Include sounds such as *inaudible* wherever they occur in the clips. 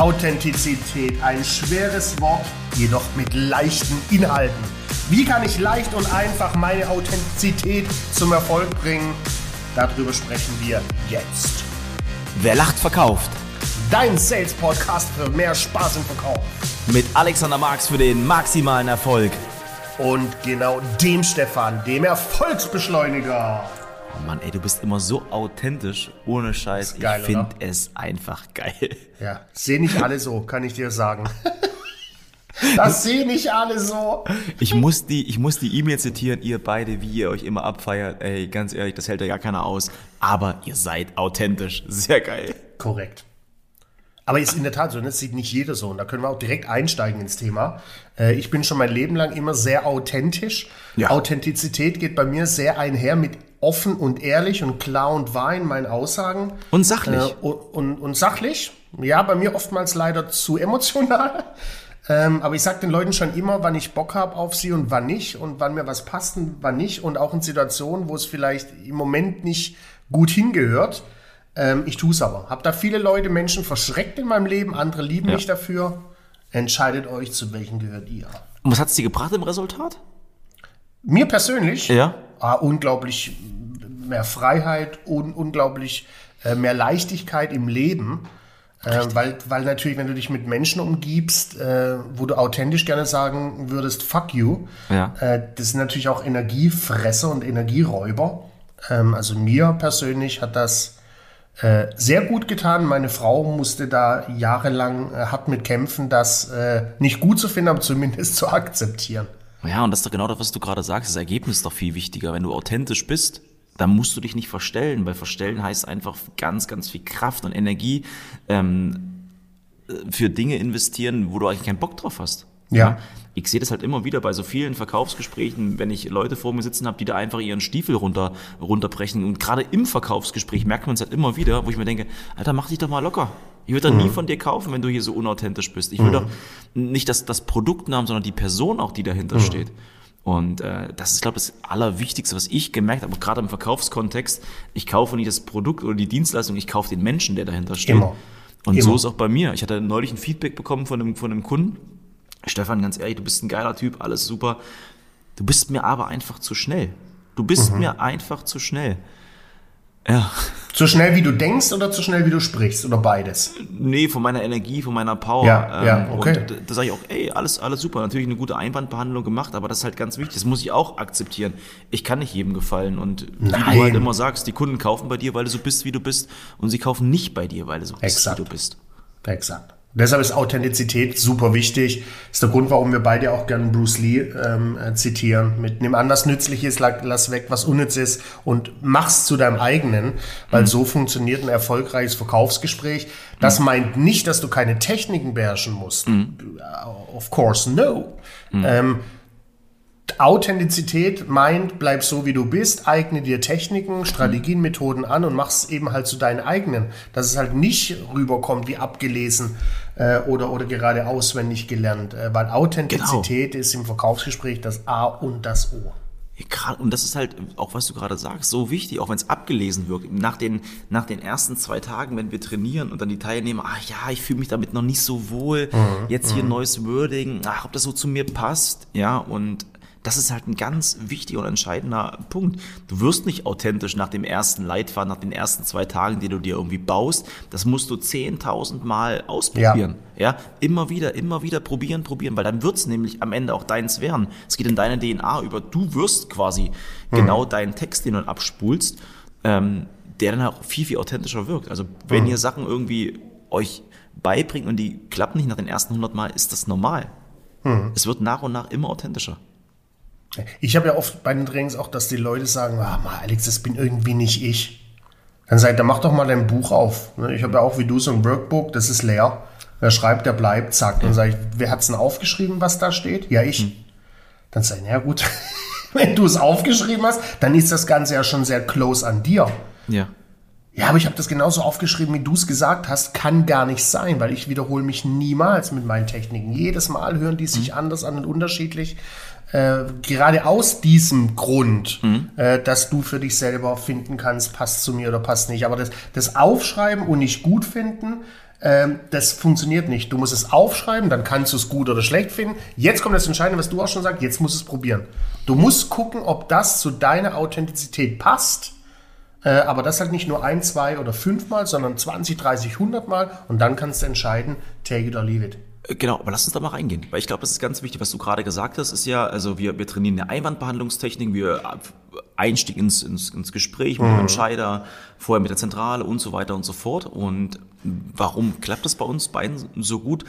Authentizität, ein schweres Wort, jedoch mit leichten Inhalten. Wie kann ich leicht und einfach meine Authentizität zum Erfolg bringen? Darüber sprechen wir jetzt. Wer lacht, verkauft. Dein Sales Podcast für mehr Spaß im Verkauf. Mit Alexander Marx für den maximalen Erfolg. Und genau dem Stefan, dem Erfolgsbeschleuniger. Oh Mann, ey, du bist immer so authentisch, ohne Scheiß. Geil, ich finde es einfach geil. Ja, sehen nicht alle so, kann ich dir sagen. Das sehen nicht alle so. Ich muss die, ich muss die E-Mail zitieren, ihr beide, wie ihr euch immer abfeiert. Ey, ganz ehrlich, das hält ja gar keiner aus. Aber ihr seid authentisch. Sehr geil. Korrekt. Aber ist in der Tat so, das sieht nicht jeder so. Und da können wir auch direkt einsteigen ins Thema. Äh, Ich bin schon mein Leben lang immer sehr authentisch. Ja. Authentizität geht bei mir sehr einher mit offen und ehrlich und klar und wahr in meinen Aussagen. Und sachlich. Äh, und, und, und sachlich. Ja, bei mir oftmals leider zu emotional. *laughs* Ähm, aber ich sage den Leuten schon immer, wann ich Bock habe auf sie und wann nicht und wann mir was passt und wann nicht und auch in Situationen, wo es vielleicht im Moment nicht gut hingehört. Ähm, ich tue es aber. Hab da viele Leute, Menschen verschreckt in meinem Leben, andere lieben Ja. mich dafür. Entscheidet euch, zu welchen gehört ihr. Und was hat's dir gebracht im Resultat? Mir persönlich Ja. Ah, unglaublich mehr Freiheit und unglaublich äh, mehr Leichtigkeit im Leben. Äh, weil, weil natürlich, wenn du dich mit Menschen umgibst, äh, wo du authentisch gerne sagen würdest, fuck you, Ja. äh, das sind natürlich auch Energiefresser und Energieräuber. Ähm, also mir persönlich hat das äh, sehr gut getan. Meine Frau musste da jahrelang äh, hart mit kämpfen, das nicht gut zu finden, aber zumindest *laughs* zu akzeptieren. Ja, und das ist doch genau das, was du gerade sagst. Das Ergebnis ist doch viel wichtiger. Wenn du authentisch bist, dann musst du dich nicht verstellen, weil verstellen heißt einfach ganz, ganz viel Kraft und Energie ähm, für Dinge investieren, wo du eigentlich keinen Bock drauf hast. Ja. Ich sehe das halt immer wieder bei so vielen Verkaufsgesprächen, wenn ich Leute vor mir sitzen habe, die da einfach ihren Stiefel runter, runterbrechen. Und gerade im Verkaufsgespräch merkt man es halt immer wieder, wo ich mir denke, Alter, mach dich doch mal locker. Ich würde doch nie von dir kaufen, wenn du hier so unauthentisch bist. Ich will doch nicht das, das Produkt haben, sondern die Person auch, die dahinter steht. Und äh, das ist, glaube ich, das Allerwichtigste, was ich gemerkt habe, gerade im Verkaufskontext. Ich kaufe nicht das Produkt oder die Dienstleistung, ich kaufe den Menschen, der dahinter steht. Immer. Und Immer. so ist auch bei mir. Ich hatte neulich ein Feedback bekommen von einem, von einem Kunden. Stefan, ganz ehrlich, du bist ein geiler Typ, alles super. Du bist mir aber einfach zu schnell. Du bist Mhm. mir einfach zu schnell. Ja, Zu schnell, wie du denkst oder zu schnell, wie du sprichst oder beides? nee, von meiner Energie, von meiner Power. Ja, ja, okay. Und da, sage ich auch, ey, alles, alles super. Natürlich eine gute Einwandbehandlung gemacht, aber das ist halt ganz wichtig. Das muss ich auch akzeptieren. Ich kann nicht jedem gefallen. Und wie Nein. du halt immer sagst, die Kunden kaufen bei dir, weil du so bist, wie du bist. Und sie kaufen nicht bei dir, weil du so bist, Exakt. wie du bist. Exakt. Deshalb ist Authentizität super wichtig. Ist der Grund, warum wir beide auch gerne Bruce Lee ähm, äh, zitieren. Mit nimm an, was nützlich ist, la- lass weg, was unnütz ist und mach's zu deinem eigenen, weil so funktioniert ein erfolgreiches Verkaufsgespräch. Das meint nicht, dass du keine Techniken beherrschen musst. Of course, no. Ähm, Authentizität meint, bleib so wie du bist, eigne dir Techniken, Strategien, Methoden an und mach's eben halt zu deinen eigenen. Dass es halt nicht rüberkommt wie abgelesen äh, oder, oder gerade auswendig gelernt. Äh, weil Authentizität ist im Verkaufsgespräch das A und das O. Und das ist halt, auch was du gerade sagst, so wichtig, auch wenn es abgelesen wirkt. Nach den, nach den ersten zwei Tagen, wenn wir trainieren und dann die Teilnehmer, ach ja, ich fühle mich damit noch nicht so wohl, jetzt hier neues Wording, ach, ob das so zu mir passt, ja, und das ist halt ein ganz wichtiger und entscheidender Punkt. Du wirst nicht authentisch nach dem ersten Leitfaden, nach den ersten zwei Tagen, die du dir irgendwie baust. Das musst du 10.000 Mal ausprobieren. Ja. immer wieder, immer wieder probieren, probieren, weil dann wird's nämlich am Ende auch deins werden. Es geht in deine DNA über. Du wirst quasi genau deinen Text, den du abspulst, ähm, der dann auch viel, viel authentischer wirkt. Also wenn ihr Sachen irgendwie euch beibringt und die klappen nicht nach den ersten 100 Mal, ist das normal. Es wird nach und nach immer authentischer. Ich habe ja oft bei den Trainings auch, dass die Leute sagen, ah, mal Alex, das bin irgendwie nicht ich. Dann sag ich, dann mach doch mal dein Buch auf. Ne, Ich habe ja auch wie du so ein Workbook, das ist leer. Wer schreibt, der bleibt, zack. Dann sage ich, wer hat's denn aufgeschrieben, was da steht? Ja, ich. Dann sage ich, na ja, gut, *laughs* wenn du es aufgeschrieben hast, dann ist das Ganze ja schon sehr close an dir. Ja. Ja, aber ich habe das genauso aufgeschrieben, wie du es gesagt hast. Kann gar nicht sein, weil ich wiederhole mich niemals mit meinen Techniken. Jedes Mal hören die sich anders an und unterschiedlich. Äh, gerade aus diesem Grund, äh, dass du für dich selber finden kannst, passt zu mir oder passt nicht. Aber das, das Aufschreiben und nicht gut finden, Ähm, das funktioniert nicht. Du musst es aufschreiben, dann kannst du es gut oder schlecht finden. Jetzt kommt das Entscheidende, was du auch schon sagst, jetzt musst du es probieren. Du musst gucken, ob das zu deiner Authentizität passt. Äh, aber das halt nicht nur ein, zwei oder fünfmal, sondern 20, 30, 100 Mal. Und dann kannst du entscheiden, take it or leave it. Genau, aber lass uns da mal reingehen, weil ich glaube, das ist ganz wichtig, was du gerade gesagt hast, ist ja, also wir, wir trainieren eine Einwandbehandlungstechnik, wir Einstieg ins, ins, ins Gespräch mit dem Entscheider, vorher mit der Zentrale und so weiter und so fort. Und warum klappt das bei uns beiden so gut?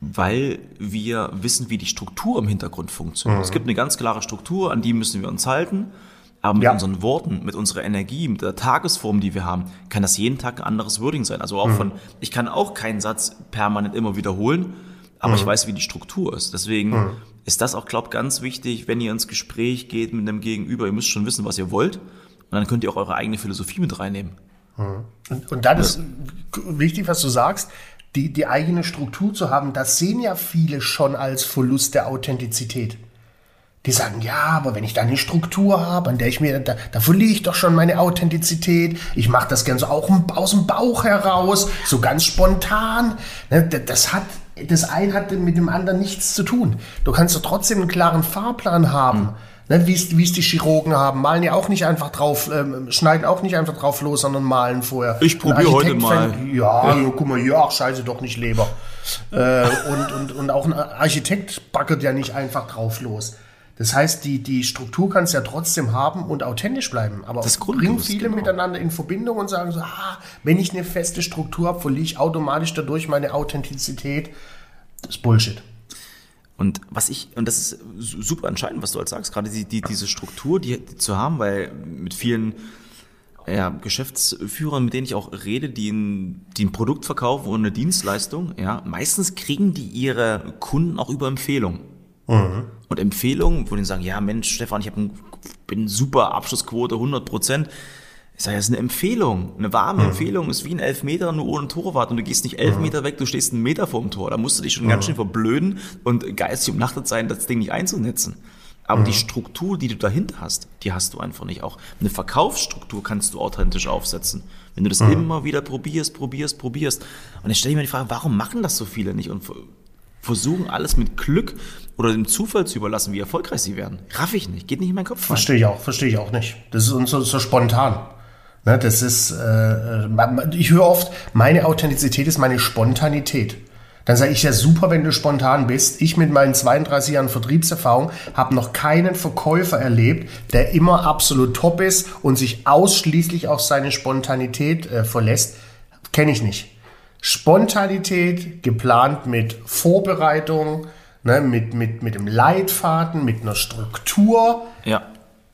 Weil wir wissen, wie die Struktur im Hintergrund funktioniert. Es gibt eine ganz klare Struktur, an die müssen wir uns halten. Aber mit Ja. unseren Worten, mit unserer Energie, mit der Tagesform, die wir haben, kann das jeden Tag ein anderes Wording sein. Also auch von, ich kann auch keinen Satz permanent immer wiederholen, aber ich weiß, wie die Struktur ist. Deswegen ist das auch, glaube ich, ganz wichtig, wenn ihr ins Gespräch geht mit einem Gegenüber. Ihr müsst schon wissen, was ihr wollt. Und dann könnt ihr auch eure eigene Philosophie mit reinnehmen. Und, und dann ist wichtig, was du sagst, die, die eigene Struktur zu haben, das sehen ja viele schon als Verlust der Authentizität. Die sagen, ja, aber wenn ich da eine Struktur habe, an der ich mir, da, da verliere ich doch schon meine Authentizität. Ich mache das so auch aus dem Bauch heraus, so ganz spontan. Ne, Das hat, das eine hat mit dem anderen nichts zu tun. Du kannst doch trotzdem einen klaren Fahrplan haben. Ne, wie es die Chirurgen haben, malen ja auch nicht einfach drauf, ähm, schneiden auch nicht einfach drauf los, sondern malen vorher. Ich Ein probier heute mal. Ja, ja, guck mal ach scheiße, doch nicht Leber. äh, und, und, und auch ein Architekt backert ja nicht einfach drauf los. Das heißt, die, die Struktur kannst du ja trotzdem haben und authentisch bleiben. Aber Das bringen viele genau. miteinander in Verbindung und sagen so, ah, wenn ich eine feste Struktur habe, verliere ich automatisch dadurch meine Authentizität. Das ist Bullshit. Und was ich, und das ist su- super entscheidend, was du halt sagst, gerade die, die, diese Struktur, die, die zu haben, weil mit vielen ja, Geschäftsführern, mit denen ich auch rede, die ein, die ein Produkt verkaufen oder eine Dienstleistung, ja, meistens kriegen die ihre Kunden auch über Empfehlungen. Und Empfehlungen, wo die sagen, ja Mensch, Stefan, ich habe ein, bin super Abschlussquote, 100 Prozent. Ich sage, das ist eine Empfehlung. Eine warme Empfehlung ist wie ein Elfmeter nur ohne Torwart und du gehst nicht elf Meter weg, du stehst einen Meter vorm Tor. Da musst du dich schon ganz schön verblöden und geistig umnachtet sein, das Ding nicht einzunetzen. Aber die Struktur, die du dahinter hast, die hast du einfach nicht. Auch eine Verkaufsstruktur kannst du authentisch aufsetzen. Wenn du das immer wieder probierst, probierst, probierst. Und ich stelle mir die Frage, warum machen das so viele nicht und versuchen alles mit Glück oder dem Zufall zu überlassen, wie erfolgreich sie werden? Raff ich nicht, geht nicht in meinen Kopf. Verstehe ich auch, verstehe ich auch nicht. Das ist uns so, so spontan. Ne, das ist, äh, ich höre oft, meine Authentizität ist meine Spontanität. Dann sage ich ja super, wenn du spontan bist. Ich mit meinen 32 Jahren Vertriebserfahrung habe noch keinen Verkäufer erlebt, der immer absolut top ist und sich ausschließlich auf seine Spontanität äh, verlässt. Kenne ich nicht. Spontanität geplant mit Vorbereitung, ne, mit, mit, mit dem Leitfaden, mit einer Struktur. Ja.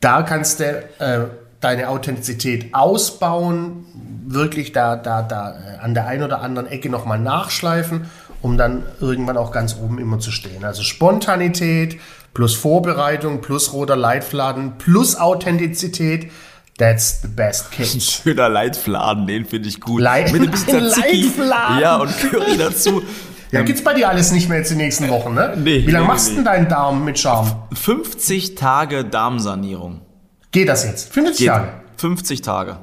Da kannst du äh, deine Authentizität ausbauen, wirklich da, da, da äh, an der einen oder anderen Ecke nochmal nachschleifen, um dann irgendwann auch ganz oben immer zu stehen. Also Spontanität plus Vorbereitung plus roter Leitfaden plus Authentizität, that's the best Ein case. schöner Leitfladen, den finde ich gut. Leit- Mit ein bisschen Ein *laughs* Tzatziki. Leitfladen. Ja, und Curry dazu. *laughs* Ja, gibt's bei dir alles nicht mehr jetzt die nächsten Wochen, ne? Nee, Wie lange nee, machst du nee. denn deinen Darm mit Charme? 50 Tage Darmsanierung. Geht das jetzt? 50 Geht. Jahre. 50 Tage.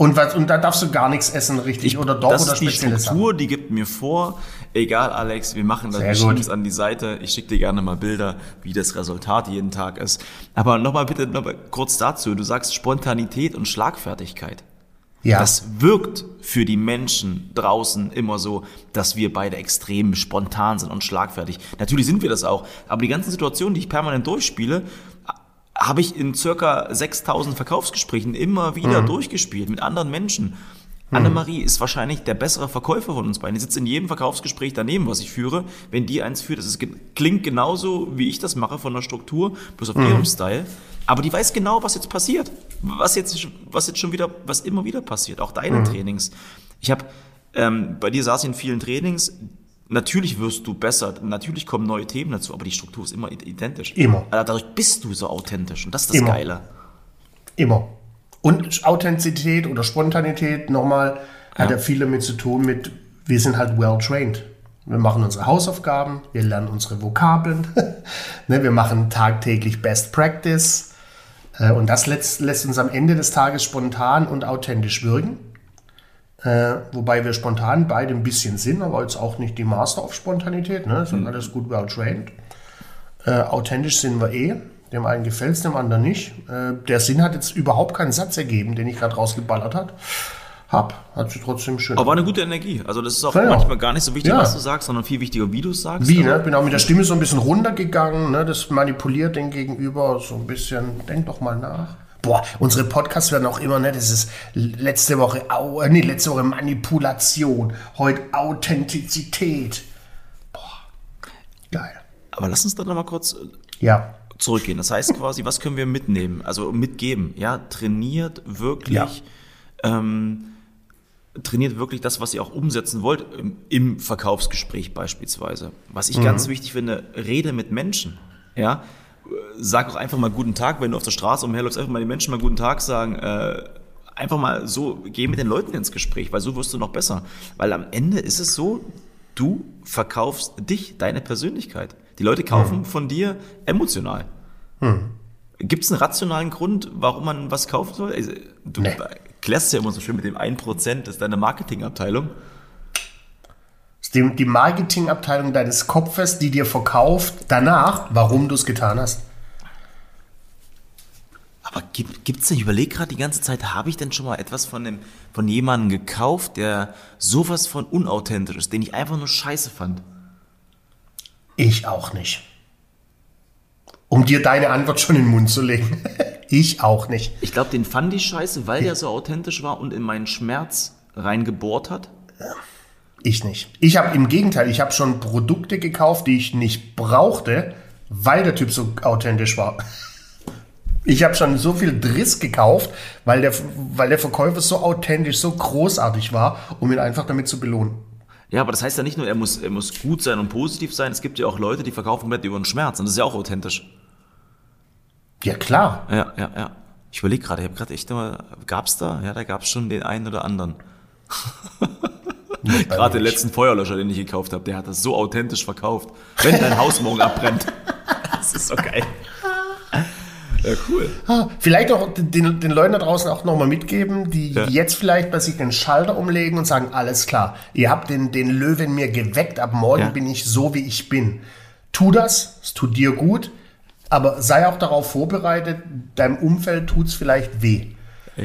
Und, was, und da darfst du gar nichts essen, richtig? oder doch das oder ist die? Struktur, die gibt mir vor. Egal, Alex, wir machen das, Sehr wir gut. schieben es an die Seite. Ich schicke dir gerne mal Bilder, wie das Resultat jeden Tag ist. Aber nochmal bitte noch mal kurz dazu. Du sagst Spontanität und Schlagfertigkeit. Ja. Das wirkt für die Menschen draußen immer so, dass wir beide extrem spontan sind und schlagfertig. Natürlich sind wir das auch, aber die ganzen Situationen, die ich permanent durchspiele, habe ich in circa 6000 Verkaufsgesprächen immer wieder durchgespielt mit anderen Menschen. Annemarie ist wahrscheinlich der bessere Verkäufer von uns beiden. Die sitzt in jedem Verkaufsgespräch daneben, was ich führe. Wenn die eins führt, das ist, klingt genauso, wie ich das mache von der Struktur, bloß auf ihrem Style. Aber die weiß genau, was jetzt passiert. Was jetzt, was jetzt schon wieder, was immer wieder passiert. Auch deine Trainings. Ich habe, ähm, bei dir saß ich in vielen Trainings. Natürlich wirst du besser, natürlich kommen neue Themen dazu, aber die Struktur ist immer identisch. Immer. Also dadurch bist du so authentisch und das ist das Immer. Geile. Immer. Und Authentizität oder Spontanität, nochmal, hat ja viel damit zu tun mit, wir sind halt well trained. Wir machen unsere Hausaufgaben, wir lernen unsere Vokabeln, *laughs* ne, wir machen tagtäglich Best Practice. Äh, Und das lässt, lässt uns am Ende des Tages spontan und authentisch wirken. Äh, wobei wir spontan beide ein bisschen sind, aber jetzt auch nicht die Master of Spontanität, ne? Sind alles gut well trained. Äh, authentisch sind wir eh. Dem einen gefällt es, dem anderen nicht. Äh, der Sinn hat jetzt überhaupt keinen Satz ergeben, den ich gerade rausgeballert hat. Hab, hat sich trotzdem schön. Aber war eine gute Energie. Also das ist auch ja. manchmal gar nicht so wichtig, Ja. was du sagst, sondern viel wichtiger, wie du es sagst. Wie, ne? Bin auch mit der Stimme so ein bisschen runtergegangen, ne? Das manipuliert den Gegenüber so ein bisschen. Denk doch mal nach. Boah, unsere Podcasts werden auch immer, ne? Das ist letzte Woche, au, äh, nee, letzte Woche Manipulation, heute Authentizität. Boah, geil. Aber lass uns dann noch mal kurz äh, Ja, zurückgehen. Das heißt quasi, was können wir mitnehmen? Also mitgeben. Ja, trainiert wirklich, ähm, trainiert wirklich das, was ihr auch umsetzen wollt im, im Verkaufsgespräch beispielsweise. Was ich ganz wichtig finde, rede mit Menschen. Ja, sag auch einfach mal guten Tag, wenn du auf der Straße umherläufst, einfach mal den Menschen mal guten Tag sagen. Äh, einfach mal so, geh mit den Leuten ins Gespräch, weil so wirst du noch besser. Weil am Ende ist es so, du verkaufst dich, deine Persönlichkeit. Die Leute kaufen von dir emotional. Gibt es einen rationalen Grund, warum man was kaufen soll? Also, du Nee. klärst ja immer so schön mit dem 1%, das ist deine Marketingabteilung. Die, die Marketingabteilung deines Kopfes, die dir verkauft, danach, warum du es getan hast. Aber gibt es denn, ich überlege gerade die ganze Zeit, habe ich denn schon mal etwas von, dem, von jemandem gekauft, der sowas von unauthentisch ist, den ich einfach nur scheiße fand? Ich auch nicht. Um dir deine Antwort schon in den Mund zu legen. *laughs* ich auch nicht. Ich glaube, den fand ich scheiße, weil der so authentisch war und in meinen Schmerz reingebohrt hat. Ich nicht. Ich habe im Gegenteil, ich habe schon Produkte gekauft, die ich nicht brauchte, weil der Typ so authentisch war. *laughs* Ich habe schon so viel Driss gekauft, weil der, weil der Verkäufer so authentisch, so großartig war, um ihn einfach damit zu belohnen. Ja, aber das heißt ja nicht nur, er muss, er muss gut sein und positiv sein. Es gibt ja auch Leute, die verkaufen komplett über den Schmerz. Und das ist ja auch authentisch. Ja, klar. Ja, ja, ja. Ich überlege gerade, ich habe gerade echt immer, gab's da? Ja, da gab's schon den einen oder anderen. *laughs* Gerade den letzten Feuerlöscher, den ich gekauft habe, der hat das so authentisch verkauft. Wenn dein Haus morgen abbrennt. *laughs* Das ist so geil. Ja, cool. Ah, Vielleicht auch den, den Leuten da draußen auch nochmal mitgeben, die Ja. jetzt vielleicht bei sich den Schalter umlegen und sagen, alles klar, ihr habt den, den Löwen mir geweckt, ab morgen Ja. bin ich so, wie ich bin. Tu das, es tut dir gut, aber sei auch darauf vorbereitet, deinem Umfeld tut's vielleicht weh.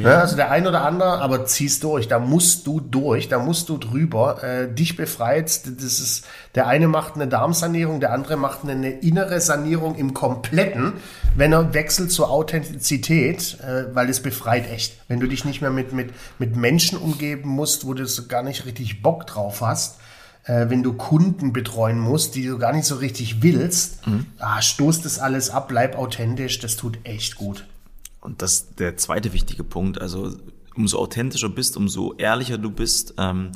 Ja, also der ein oder andere, aber zieh's durch, da musst du durch, da musst du drüber. Äh, dich befreit, das ist, der eine macht eine Darmsanierung, der andere macht eine, innere Sanierung im Kompletten, wenn er wechselt zur Authentizität, äh, weil es befreit echt. Wenn du dich nicht mehr mit, mit, mit Menschen umgeben musst, wo du so gar nicht richtig Bock drauf hast, äh, wenn du Kunden betreuen musst, die du gar nicht so richtig willst, ah, stoß das alles ab, bleib authentisch, das tut echt gut. Und das ist der zweite wichtige Punkt. Also umso authentischer bist, umso ehrlicher du bist, ähm,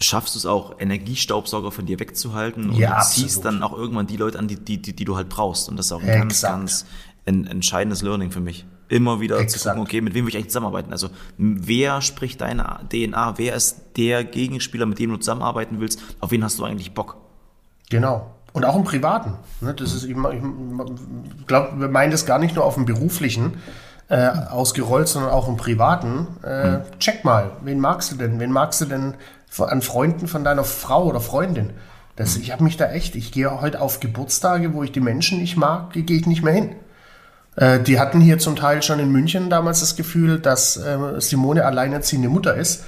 schaffst du es auch, Energiestaubsauger von dir wegzuhalten und Ja, ziehst dann auch irgendwann die Leute an, die, die, die, die du halt brauchst. Und das ist auch ein ganz, Exakt. ganz ein, entscheidendes Learning für mich. Immer wieder zu Exakt. gucken, okay, mit wem will ich eigentlich zusammenarbeiten? Also wer spricht deine DNA? Wer ist der Gegenspieler, mit dem du zusammenarbeiten willst? Auf wen hast du eigentlich Bock? Genau. Und auch im Privaten. Ne? Das ist ich glaube, wir meinen das gar nicht nur auf dem beruflichen äh, ausgerollt, sondern auch im Privaten. Äh, Check mal, wen magst du denn? Wen magst du denn an Freunden von deiner Frau oder Freundin? Das, ich habe mich da echt, ich gehe heute auf Geburtstage, wo ich die Menschen nicht mag, die gehe ich nicht mehr hin. Äh, die hatten hier zum Teil schon in München damals das Gefühl, dass äh, Simone alleinerziehende Mutter ist,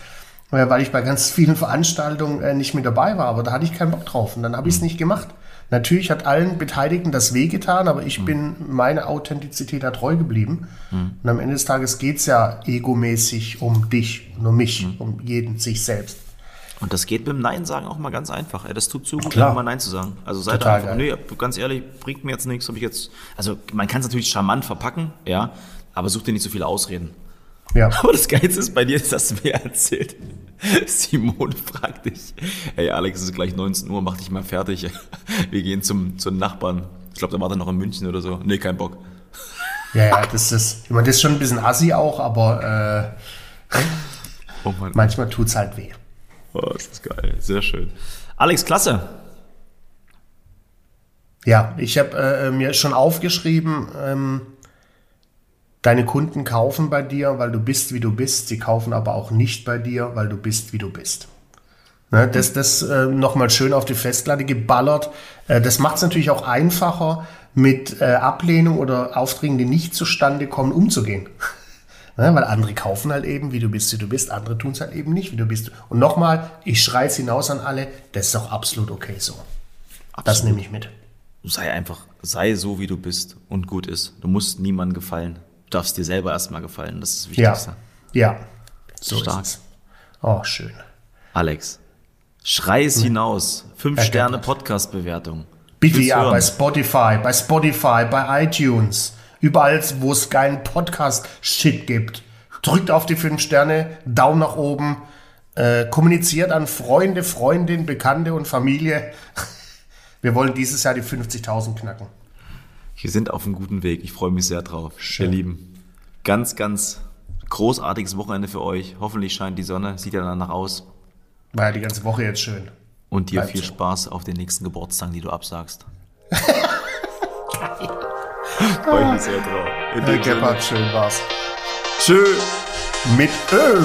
äh, weil ich bei ganz vielen Veranstaltungen äh, nicht mit dabei war. Aber da hatte ich keinen Bock drauf und dann habe ich es nicht gemacht. Natürlich hat allen Beteiligten das wehgetan, aber ich bin meiner Authentizität da treu geblieben. Und am Ende des Tages geht es ja egomäßig um dich und um mich, um jeden, sich selbst. Und das geht mit dem Nein sagen auch mal ganz einfach. Das tut so gut, Klar. mal Nein zu sagen. Also seid Total einfach, geil. nee, ganz ehrlich, bringt mir jetzt nichts, habe ich jetzt. Also man kann es natürlich charmant verpacken, ja, aber such dir nicht so viele Ausreden. Ja. *laughs* Aber das Geilste ist bei dir, das hast du mir erzählt. *laughs* Simone fragt dich, hey Alex, es ist gleich 19 Uhr, mach dich mal fertig. *laughs* Wir gehen zum, zum Nachbarn. Ich glaube, der war dann noch in München oder so. Nee, kein Bock. Ja, ja, das ist, ich meine, das ist schon ein bisschen assi auch, aber äh, *laughs* Oh Mann, manchmal tut es halt weh. oh, das ist geil. Sehr schön. Alex, klasse. Ja, ich habe äh, mir schon aufgeschrieben, ähm, Deine Kunden kaufen bei dir, weil du bist, wie du bist. Sie kaufen aber auch nicht bei dir, weil du bist, wie du bist. Ne, das das äh, nochmal schön auf die Festplatte geballert. Äh, das macht es natürlich auch einfacher, mit äh, Ablehnung oder Aufträgen, die nicht zustande kommen, umzugehen. *laughs* Ne, weil andere kaufen halt eben, wie du bist, wie du bist. Andere tun es halt eben nicht, wie du bist. Und nochmal, ich schreie es hinaus an alle, das ist auch absolut okay so. Absolut. Das nehme ich mit. Sei einfach, sei so, wie du bist und gut ist. Du musst niemandem gefallen. Du darfst dir selber erstmal gefallen. Das ist das Ja, Wichtigste. ja. So Stark. ist es. Oh, schön. Alex, schrei es hinaus. Fünf Herr Sterne. Podcast-Bewertung. Bitte ja, Hören. bei Spotify, bei Spotify, bei iTunes, überall, wo es keinen Podcast-Shit gibt. Drückt auf die fünf Sterne, Daumen nach oben, äh, kommuniziert an Freunde, Freundin, Bekannte und Familie. *laughs* Wir wollen dieses Jahr die 50.000 knacken. Wir sind auf einem guten Weg. Ich freue mich sehr drauf. Schön. Ihr Lieben. Ganz, ganz großartiges Wochenende für euch. Hoffentlich scheint die Sonne. Sieht ja danach aus. War ja die ganze Woche jetzt schön. Und dir Bleibt viel so. Spaß auf den nächsten Geburtstagen, die du absagst. *laughs* freue mich sehr drauf. In Sinne. Gebhardt, schön war's. Tschö. Mit Ö.